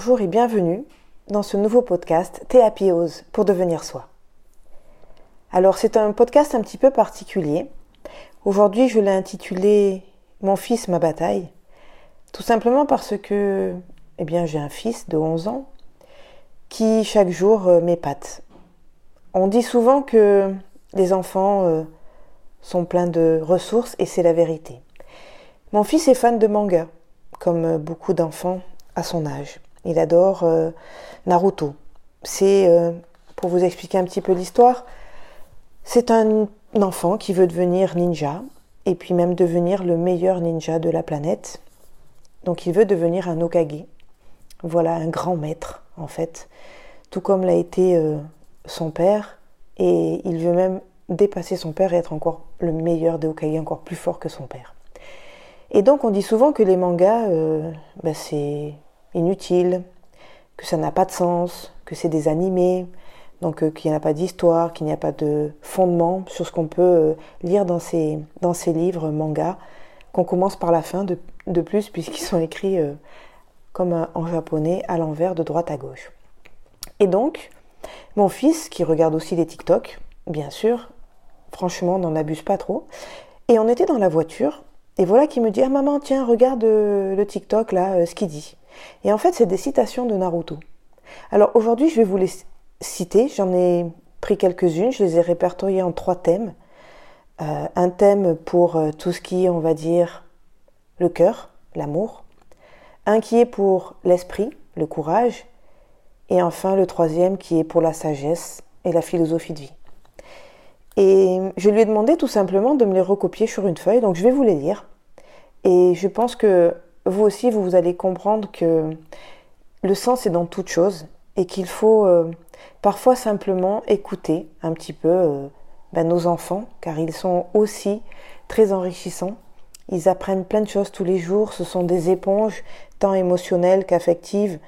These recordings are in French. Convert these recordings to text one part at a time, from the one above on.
bonjour et bienvenue dans ce nouveau podcast Théapiose pour devenir soi. Alors c'est un podcast un petit peu particulier. Aujourd'hui je l'ai intitulé Mon fils, ma bataille. Tout simplement parce que eh bien, j'ai un fils de 11 ans qui chaque jour euh, m'épate. On dit souvent que les enfants euh, sont pleins de ressources et c'est la vérité. Mon fils est fan de manga, comme beaucoup d'enfants à son âge. Il adore Naruto. C'est, pour vous expliquer un petit peu l'histoire, c'est un enfant qui veut devenir ninja et puis même devenir le meilleur ninja de la planète. Donc il veut devenir un Okage. Voilà, un grand maître en fait, tout comme l'a été euh, son père. Et il veut même dépasser son père et être encore le meilleur des Okage, encore plus fort que son père. Et donc on dit souvent que les mangas, euh, ben, c'est inutile, que ça n'a pas de sens, que c'est des animés, donc euh, qu'il n'y a pas d'histoire, qu'il n'y a pas de fondement sur ce qu'on peut lire dans ces, livres mangas, qu'on commence par la fin de, plus puisqu'ils sont écrits comme en japonais à l'envers de droite à gauche. Et donc, mon fils, qui regarde aussi les TikTok, bien sûr, franchement, n'en abuse pas trop, et on était dans la voiture, et voilà qu'il me dit Ah maman, tiens, regarde euh, le TikTok là, euh, ce qu'il dit. Et en fait, c'est des citations de Naruto. Alors aujourd'hui, je vais vous les citer, j'en ai pris quelques-unes, je les ai répertoriées en trois thèmes. Euh, un thème pour tout ce qui est, on va dire, le cœur, l'amour un qui est pour l'esprit, le courage, et enfin le troisième qui est pour la sagesse et la philosophie de vie. Et je lui ai demandé tout simplement de me les recopier sur une feuille, donc je vais vous les lire. Et je pense que vous aussi, vous, allez comprendre que le sens est dans toute chose et qu'il faut euh, parfois simplement écouter un petit peu euh, ben, nos enfants, car ils sont aussi très enrichissants ils apprennent plein de choses tous les jours. Ce sont des éponges, tant émotionnelles qu'affectives.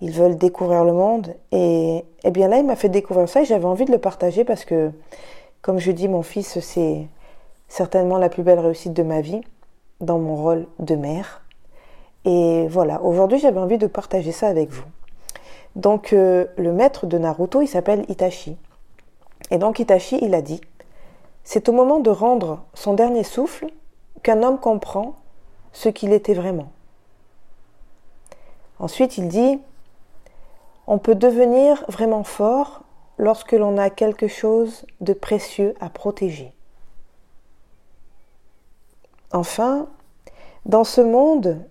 Ils veulent découvrir le monde. Et, eh bien là, il m'a fait découvrir ça et j'avais envie de le partager parce que, comme je dis, mon fils, c'est certainement la plus belle réussite de ma vie dans mon rôle de mère. Et voilà, aujourd'hui, j'avais envie de partager ça avec vous. Donc, euh, le maître de Naruto, il s'appelle Itachi. Et donc, Itachi, il a dit C'est au moment de rendre son dernier souffle qu'un homme comprend ce qu'il était vraiment. Ensuite, il dit, on peut devenir vraiment fort lorsque l'on a quelque chose de précieux à protéger. Enfin, dans ce monde,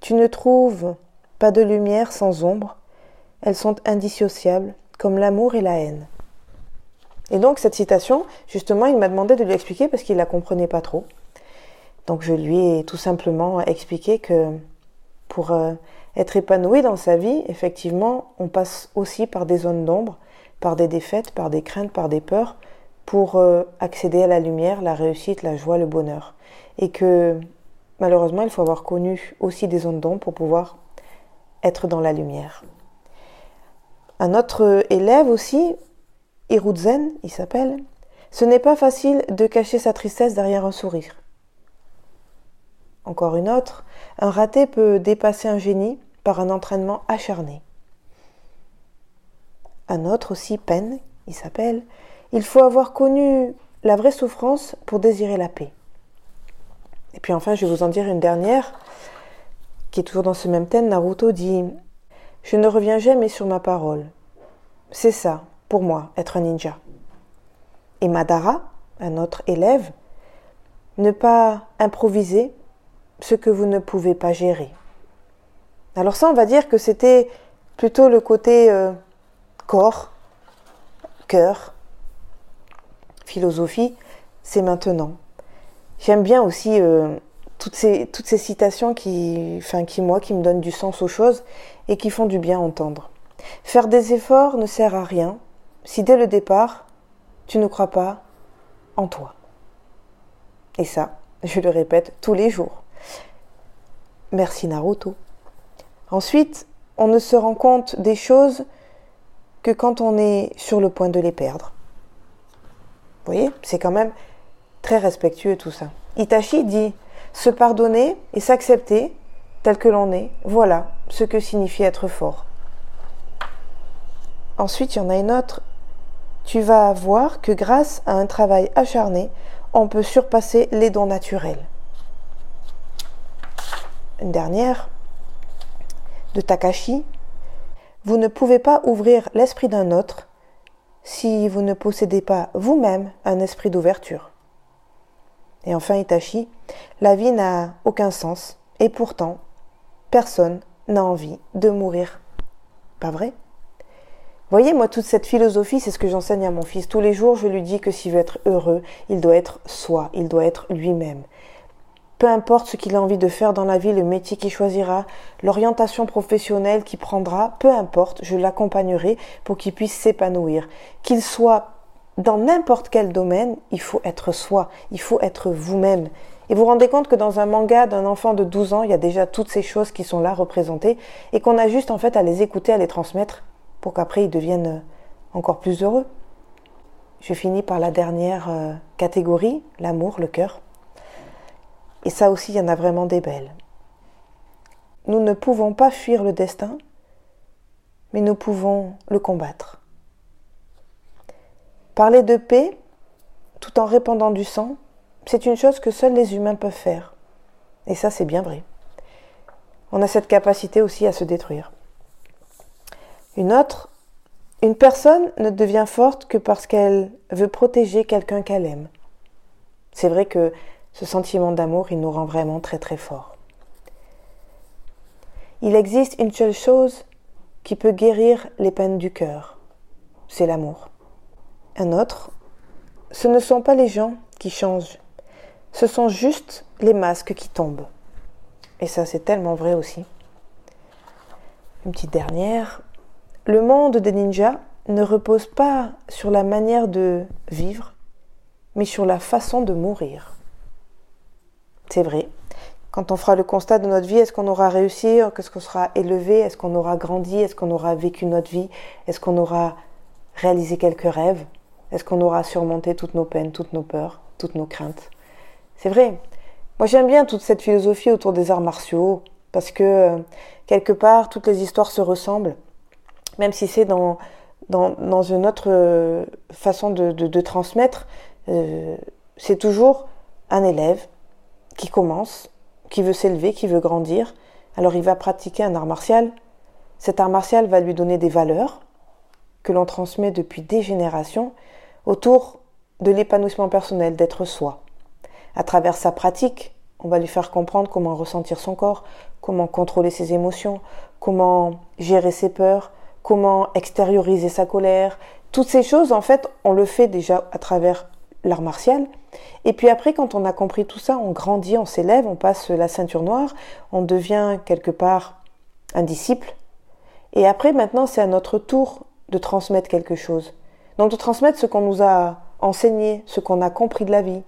tu ne trouves pas de lumière sans ombre, elles sont indissociables, comme l'amour et la haine. Et donc cette citation, justement, il m'a demandé de lui expliquer parce qu'il ne la comprenait pas trop. Donc je lui ai tout simplement expliqué que pour euh, être épanoui dans sa vie, effectivement, on passe aussi par des zones d'ombre, par des défaites, par des craintes, par des peurs, pour euh, accéder à la lumière, la réussite, la joie, le bonheur. Et que malheureusement, il faut avoir connu aussi des zones d'ombre pour pouvoir être dans la lumière. Un autre élève aussi, Hiruzen, il s'appelle, ce n'est pas facile de cacher sa tristesse derrière un sourire. Encore une autre, un raté peut dépasser un génie par un entraînement acharné. Un autre aussi, peine, il s'appelle, il faut avoir connu la vraie souffrance pour désirer la paix. Et puis enfin, je vais vous en dire une dernière, qui est toujours dans ce même thème. Naruto dit Je ne reviens jamais sur ma parole. C'est ça, pour moi, être un ninja. Et Madara, un autre élève, ne pas improviser ce que vous ne pouvez pas gérer. Alors ça, on va dire que c'était plutôt le côté euh, corps, cœur, philosophie, c'est maintenant. J'aime bien aussi euh, toutes, ces, citations qui, moi, qui me donnent du sens aux choses et qui font du bien entendre. Faire des efforts ne sert à rien si dès le départ, tu ne crois pas en toi. Et ça, je le répète tous les jours. Merci Naruto. Ensuite, on ne se rend compte des choses que quand on est sur le point de les perdre. Vous voyez, c'est quand même très respectueux tout ça. Itachi dit se pardonner et s'accepter tel que l'on est, voilà ce que signifie être fort. ensuite, il y en a une autre. Tu vas voir que grâce à un travail acharné, on peut surpasser les dons naturels. Une dernière de Takashi. Vous ne pouvez pas ouvrir l'esprit d'un autre si vous ne possédez pas vous-même un esprit d'ouverture. Et enfin Itachi, la vie n'a aucun sens et pourtant personne n'a envie de mourir. Pas vrai? Voyez, moi, toute cette philosophie, c'est ce que j'enseigne à mon fils. Tous les jours, je lui dis que s'il veut être heureux, il doit être soi, il doit être lui-même. Peu importe ce qu'il a envie de faire dans la vie, le métier qu'il choisira, l'orientation professionnelle qu'il prendra, peu importe, je l'accompagnerai pour qu'il puisse s'épanouir. Qu'il soit dans n'importe quel domaine, il faut être soi, il faut être vous-même. Et vous vous rendez compte que dans un manga d'un enfant de 12 ans, il y a déjà toutes ces choses qui sont là représentées et qu'on a juste en fait à les écouter, à les transmettre pour qu'après ils deviennent encore plus heureux. Je finis par la dernière euh, catégorie, l'amour, le cœur. Et ça aussi, il y en a vraiment des belles. Nous ne pouvons pas fuir le destin, mais nous pouvons le combattre. Parler de paix, tout en répandant du sang, c'est une chose que seuls les humains peuvent faire. Et ça, c'est bien vrai. On a cette capacité aussi à se détruire. Une autre, une personne ne devient forte que parce qu'elle veut protéger quelqu'un qu'elle aime. C'est vrai que ce sentiment d'amour, il nous rend vraiment très très fort. Il existe une seule chose qui peut guérir les peines du cœur, c'est l'amour. Un autre, ce ne sont pas les gens qui changent, ce sont juste les masques qui tombent. Et ça, c'est tellement vrai aussi. Une petite dernière, le monde des ninjas ne repose pas sur la manière de vivre, mais sur la façon de mourir. C'est vrai. Quand on fera le constat de notre vie, est-ce qu'on aura réussi? Est-ce qu'on sera élevé? Est-ce qu'on aura grandi? Est-ce qu'on aura vécu notre vie? Est-ce qu'on aura réalisé quelques rêves? Est-ce qu'on aura surmonté toutes nos peines, toutes nos peurs, toutes nos craintes? C'est vrai. Moi j'aime bien toute cette philosophie autour des arts martiaux, parce que euh, quelque part, toutes les histoires se ressemblent même si c'est dans, une autre euh, façon de, transmettre, euh, c'est toujours un élève qui commence, qui veut s'élever, qui veut grandir. Alors il va pratiquer un art martial. Cet art martial va lui donner des valeurs que l'on transmet depuis des générations autour de l'épanouissement personnel, d'être soi. À travers sa pratique, on va lui faire comprendre comment ressentir son corps, comment contrôler ses émotions, comment gérer ses peurs, comment extérioriser sa colère. Toutes ces choses, en fait, on le fait déjà à travers l'art martial. Et puis après, quand on a compris tout ça, on grandit, on s'élève, on passe la ceinture noire, on devient quelque part un disciple. Et après, maintenant, c'est à notre tour de transmettre quelque chose. Donc de transmettre ce qu'on nous a enseigné, ce qu'on a compris de la vie.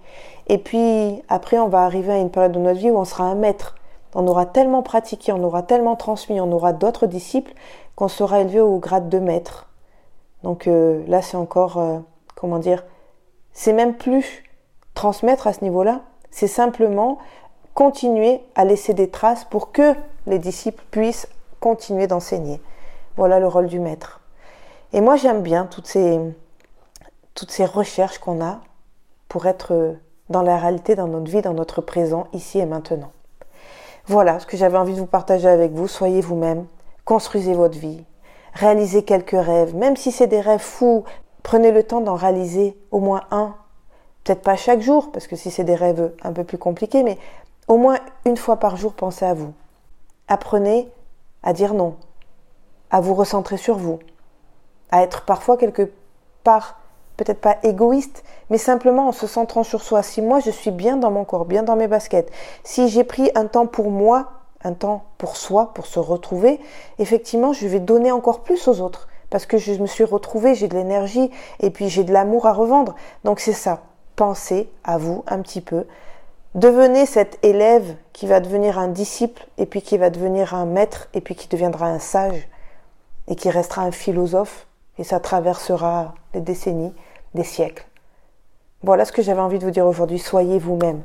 Et puis après, on va arriver à une période de notre vie où on sera un maître. On aura tellement pratiqué, on aura tellement transmis, on aura d'autres disciples qu'on sera élevé au grade de maître. Donc euh, là, c'est encore, euh, comment dire, c'est même plus transmettre à ce niveau-là, c'est simplement continuer à laisser des traces pour que les disciples puissent continuer d'enseigner. Voilà le rôle du maître. Et moi, j'aime bien toutes ces, toutes ces recherches qu'on a pour être dans la réalité, dans notre vie, dans notre présent, ici et maintenant. Voilà ce que j'avais envie de vous partager avec vous. Soyez vous-même, construisez votre vie, réalisez quelques rêves, même si c'est des rêves fous, prenez le temps d'en réaliser au moins un. Peut-être pas chaque jour, parce que si c'est des rêves un peu plus compliqués, mais au moins une fois par jour, pensez à vous. Apprenez à dire non, à vous recentrer sur vous, à être parfois quelque part peut-être pas égoïste, mais simplement en se centrant sur soi. Si moi je suis bien dans mon corps, bien dans mes baskets, si j'ai pris un temps pour moi, un temps pour soi, pour se retrouver, effectivement je vais donner encore plus aux autres parce que je me suis retrouvée, j'ai de l'énergie et puis j'ai de l'amour à revendre. Donc c'est ça. Pensez à vous un petit peu. Devenez cet élève qui va devenir un disciple et puis qui va devenir un maître et puis qui deviendra un sage et qui restera un philosophe et ça traversera des décennies des siècles. Voilà ce que j'avais envie de vous dire aujourd'hui. Soyez vous-même.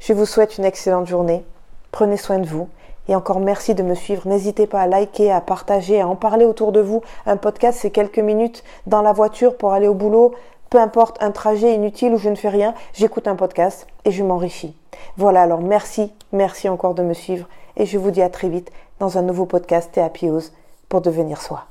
Je vous souhaite une excellente journée. Prenez soin de vous Et encore merci de me suivre. N'hésitez pas à liker, à partager, à en parler autour de vous. Un podcast, c'est quelques minutes dans la voiture pour aller au boulot. Peu importe un trajet inutile où je ne fais rien, j'écoute un podcast et je m'enrichis. Voilà, alors merci, merci encore de me suivre et je vous dis à très vite dans un nouveau podcast Théapiose pour devenir soi.